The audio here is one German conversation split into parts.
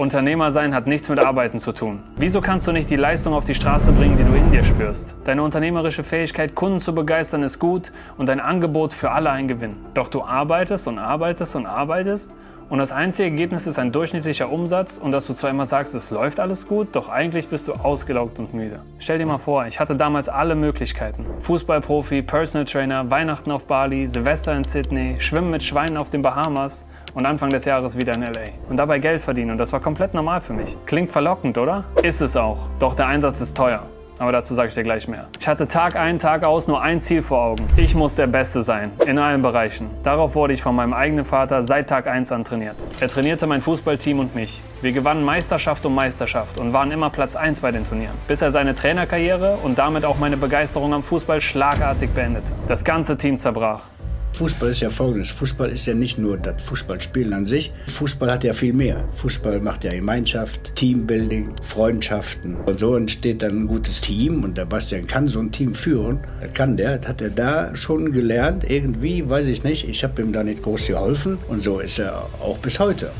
Unternehmer sein hat nichts mit Arbeiten zu tun. Wieso kannst du nicht die Leistung auf die Straße bringen, die du in dir spürst? Deine unternehmerische Fähigkeit, Kunden zu begeistern, ist gut und dein Angebot für alle ein Gewinn. Doch du arbeitest und arbeitest und arbeitest und das einzige Ergebnis ist ein durchschnittlicher Umsatz und dass du zwar immer sagst, es läuft alles gut, doch eigentlich bist du ausgelaugt und müde. Stell dir mal vor, ich hatte damals alle Möglichkeiten. Fußballprofi, Personal Trainer, Weihnachten auf Bali, Silvester in Sydney, Schwimmen mit Schweinen auf den Bahamas und Anfang des Jahres wieder in LA. Und dabei Geld verdienen und das war komplett normal für mich. Klingt verlockend, oder? Ist es auch. Doch der Einsatz ist teuer. Aber dazu sage ich dir gleich mehr. Ich hatte Tag ein, Tag aus nur ein Ziel vor Augen. Ich muss der Beste sein. In allen Bereichen. Darauf wurde ich von meinem eigenen Vater seit Tag 1 an trainiert. Er trainierte mein Fußballteam und mich. Wir gewannen Meisterschaft um Meisterschaft und waren immer Platz 1 bei den Turnieren. Bis er seine Trainerkarriere und damit auch meine Begeisterung am Fußball schlagartig beendete. Das ganze Team zerbrach. Fußball ist ja folgendes. Fußball ist ja nicht nur das Fußballspielen an sich. Fußball hat ja viel mehr. Fußball macht ja Gemeinschaft, Teambuilding, Freundschaften. Und so entsteht dann ein gutes Team. Und der Bastian kann so ein Team führen. Das kann der. Das hat er da schon gelernt. Irgendwie, weiß ich nicht. Ich habe ihm da nicht groß geholfen. Und so ist er auch bis heute.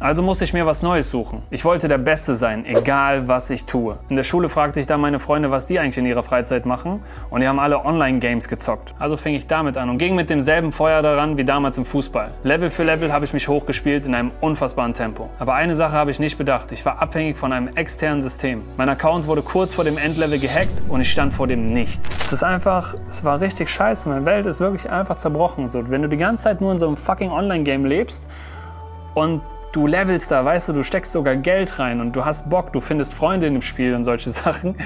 Also musste ich mir was Neues suchen. Ich wollte der Beste sein, egal was ich tue. In der Schule fragte ich dann meine Freunde, was die eigentlich in ihrer Freizeit machen. Und die haben alle Online-Games gezockt. Also fing ich damit an und ging mit demselben Feuer daran wie damals im Fußball. Level für Level habe ich mich hochgespielt in einem unfassbaren Tempo. Aber eine Sache habe ich nicht bedacht. Ich war abhängig von einem externen System. Mein Account wurde kurz vor dem Endlevel gehackt und ich stand vor dem Nichts. Es ist einfach, es war richtig scheiße. Meine Welt ist wirklich einfach zerbrochen. So, wenn du die ganze Zeit nur in so einem fucking Online-Game lebst und du levelst da, weißt du, du steckst sogar Geld rein und du hast Bock, du findest Freunde in dem Spiel und solche Sachen,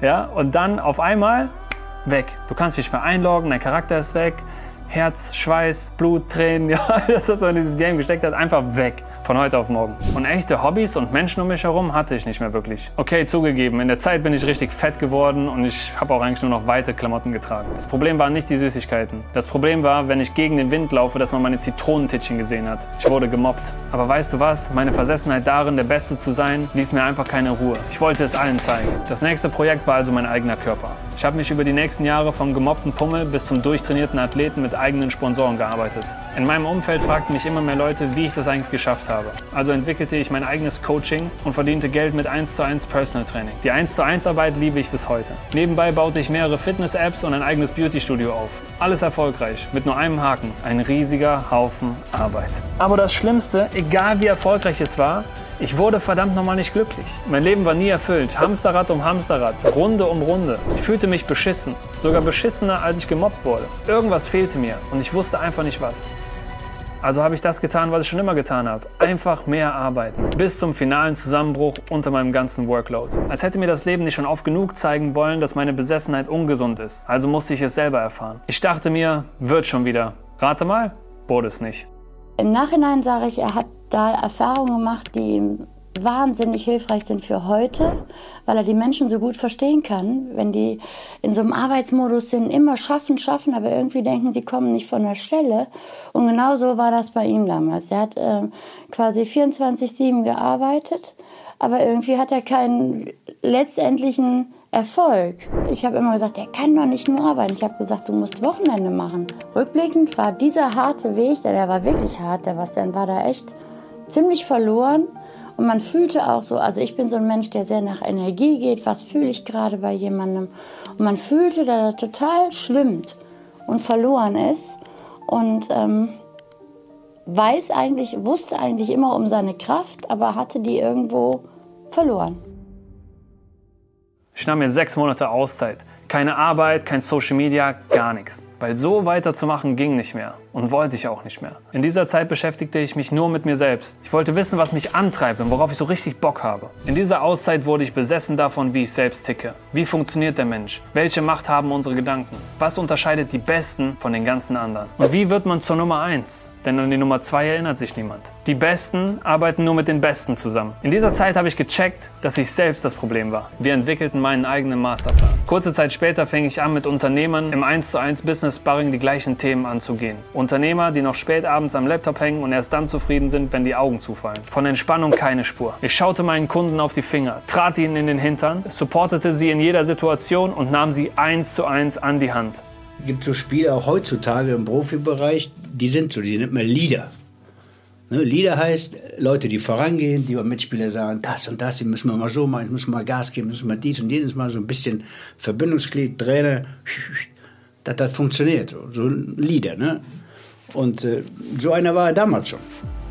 ja, und dann auf einmal weg. Du kannst dich nicht mehr einloggen, dein Charakter ist weg, Herz, Schweiß, Blut, Tränen, ja, alles, was man in dieses Game gesteckt hat, einfach weg. Von heute auf morgen. Und echte Hobbys und Menschen um mich herum hatte ich nicht mehr wirklich. Okay, zugegeben, in der Zeit bin ich richtig fett geworden und ich habe auch eigentlich nur noch weite Klamotten getragen. Das Problem waren nicht die Süßigkeiten. Das Problem war, wenn ich gegen den Wind laufe, dass man meine Zitronentittchen gesehen hat. Ich wurde gemobbt. Aber weißt du was? Meine Versessenheit darin, der Beste zu sein, ließ mir einfach keine Ruhe. Ich wollte es allen zeigen. Das nächste Projekt war also mein eigener Körper. Ich habe mich über die nächsten Jahre vom gemobbten Pummel bis zum durchtrainierten Athleten mit eigenen Sponsoren gearbeitet. In meinem Umfeld fragten mich immer mehr Leute, wie ich das eigentlich geschafft habe. Also entwickelte ich mein eigenes Coaching und verdiente Geld mit 1 zu 1 Personal Training. Die 1 zu 1 Arbeit liebe ich bis heute. Nebenbei baute ich mehrere Fitness-Apps und ein eigenes Beauty-Studio auf. Alles erfolgreich, mit nur einem Haken. Ein riesiger Haufen Arbeit. Aber das Schlimmste, egal wie erfolgreich es war, ich wurde verdammt nochmal nicht glücklich. Mein Leben war nie erfüllt. Hamsterrad um Hamsterrad, Runde um Runde. Ich fühlte mich beschissen. Sogar beschissener, als ich gemobbt wurde. Irgendwas fehlte mir und ich wusste einfach nicht was. Also habe ich das getan, was ich schon immer getan habe. Einfach mehr arbeiten. Bis zum finalen Zusammenbruch unter meinem ganzen Workload. Als hätte mir das Leben nicht schon oft genug zeigen wollen, dass meine Besessenheit ungesund ist. Also musste ich es selber erfahren. Ich dachte mir, wird schon wieder. Rate mal, wurde es nicht. Im Nachhinein sage ich, er hat da Erfahrungen gemacht, die wahnsinnig hilfreich sind für heute, weil er die Menschen so gut verstehen kann, wenn die in so einem Arbeitsmodus sind, immer schaffen, schaffen, aber irgendwie denken, sie kommen nicht von der Stelle. Und genau so war das bei ihm damals. Er hat äh, quasi 24-7 gearbeitet, aber irgendwie hat er keinen letztendlichen Erfolg. Ich habe immer gesagt, der kann doch nicht nur arbeiten. Ich habe gesagt, du musst Wochenende machen. Rückblickend war dieser harte Weg, der war wirklich hart, der was dann war da echt ziemlich verloren. Und man fühlte auch so, also ich bin so ein Mensch, der sehr nach Energie geht, was fühle ich gerade bei jemandem. Und man fühlte, dass er total schwimmt und verloren ist. Und ähm, weiß eigentlich, wusste eigentlich immer um seine Kraft, aber hatte die irgendwo verloren. Ich nahm mir sechs Monate Auszeit. Keine Arbeit, kein Social Media, gar nichts. weil so weiterzumachen ging nicht mehr und wollte ich auch nicht mehr. In dieser Zeit beschäftigte ich mich nur mit mir selbst. Ich wollte wissen, was mich antreibt und worauf ich so richtig Bock habe. In dieser Auszeit wurde ich besessen davon, wie ich selbst ticke. Wie funktioniert der Mensch? Welche Macht haben unsere Gedanken? Was unterscheidet die Besten von den ganzen anderen? Und wie wird man zur Nummer 1? Denn an die Nummer 2 erinnert sich niemand. Die Besten arbeiten nur mit den Besten zusammen. In dieser Zeit habe ich gecheckt, dass ich selbst das Problem war. Wir entwickelten meinen eigenen Masterplan. Kurze Zeit fing ich an, mit Unternehmern im 1 zu 1 Business Sparring die gleichen Themen anzugehen. Unternehmer, die noch spät abends am Laptop hängen und erst dann zufrieden sind, wenn die Augen zufallen. Von Entspannung keine Spur. Ich schaute meinen Kunden auf die Finger, trat ihnen in den Hintern, supportete sie in jeder Situation und nahm sie eins zu eins an die Hand. Es gibt so Spiele auch heutzutage im Profibereich, die sind so, die nennt man Leader. Ne, Leader heißt Leute, die vorangehen, die beim Mitspieler sagen, das und das, die müssen wir mal so machen, müssen wir mal Gas geben, müssen wir dies und jenes mal so ein bisschen Verbindungsglied, Trainer, dass das funktioniert. So ein Leader, ne? Und äh, so einer war er damals schon.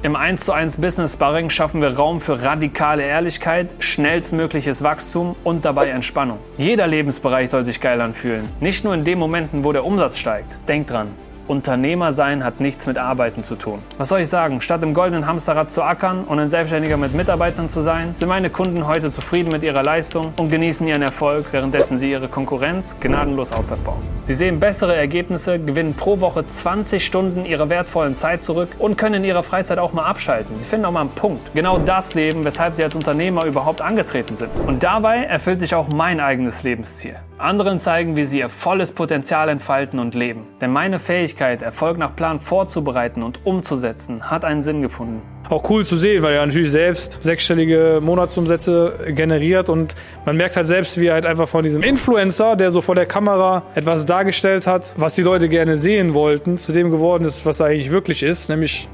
Im 1 zu 1 Business Sparring schaffen wir Raum für radikale Ehrlichkeit, schnellstmögliches Wachstum und dabei Entspannung. Jeder Lebensbereich soll sich geil anfühlen. Nicht nur in den Momenten, wo der Umsatz steigt. Denk dran, Unternehmer sein hat nichts mit Arbeiten zu tun. Was soll ich sagen? Statt im goldenen Hamsterrad zu ackern und ein Selbstständiger mit Mitarbeitern zu sein, sind meine Kunden heute zufrieden mit ihrer Leistung und genießen ihren Erfolg, währenddessen sie ihre Konkurrenz gnadenlos outperformen. Sie sehen bessere Ergebnisse, gewinnen pro Woche 20 Stunden ihrer wertvollen Zeit zurück und können in ihrer Freizeit auch mal abschalten. Sie finden auch mal einen Punkt. Genau das Leben, weshalb sie als Unternehmer überhaupt angetreten sind. Und dabei erfüllt sich auch mein eigenes Lebensziel. Anderen zeigen, wie sie ihr volles Potenzial entfalten und leben. Denn meine Fähigkeit, Erfolg nach Plan vorzubereiten und umzusetzen, hat einen Sinn gefunden. Auch cool zu sehen, weil er natürlich selbst sechsstellige Monatsumsätze generiert und man merkt halt selbst, wie er halt einfach von diesem Influencer, der so vor der Kamera etwas dargestellt hat, was die Leute gerne sehen wollten, zu dem geworden ist, was er eigentlich wirklich ist, nämlich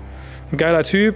ein geiler Typ,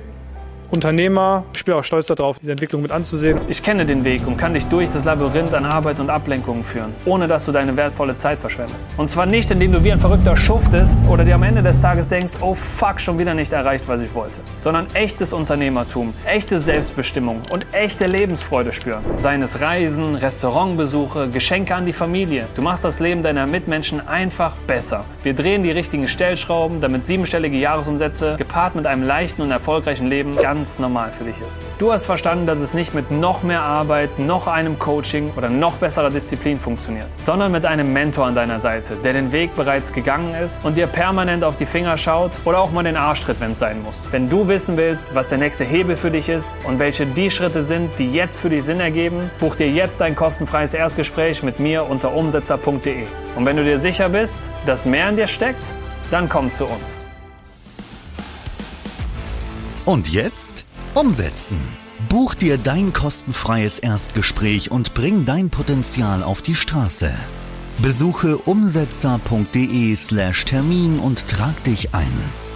Unternehmer. Ich bin auch stolz darauf, diese Entwicklung mit anzusehen. Ich kenne den Weg und kann dich durch das Labyrinth an Arbeit und Ablenkungen führen, ohne dass du deine wertvolle Zeit verschwendest. Und zwar nicht, indem du wie ein Verrückter schuftest oder dir am Ende des Tages denkst, oh fuck, schon wieder nicht erreicht, was ich wollte. Sondern echtes Unternehmertum, echte Selbstbestimmung und echte Lebensfreude spüren. Seien es Reisen, Restaurantbesuche, Geschenke an die Familie. Du machst das Leben deiner Mitmenschen einfach besser. Wir drehen die richtigen Stellschrauben, damit siebenstellige Jahresumsätze gepaart mit einem leichten und erfolgreichen Leben ganz ganz normal für dich ist. Du hast verstanden, dass es nicht mit noch mehr Arbeit, noch einem Coaching oder noch besserer Disziplin funktioniert, sondern mit einem Mentor an deiner Seite, der den Weg bereits gegangen ist und dir permanent auf die Finger schaut oder auch mal den Arsch tritt, wenn es sein muss. Wenn du wissen willst, was der nächste Hebel für dich ist und welche die Schritte sind, die jetzt für dich Sinn ergeben, buch dir jetzt ein kostenfreies Erstgespräch mit mir unter umsetzer.de. Und wenn du dir sicher bist, dass mehr in dir steckt, dann komm zu uns. Und jetzt umsetzen. Buch dir dein kostenfreies Erstgespräch und bring dein Potenzial auf die Straße. Besuche umsetzer.de/termin und trag dich ein.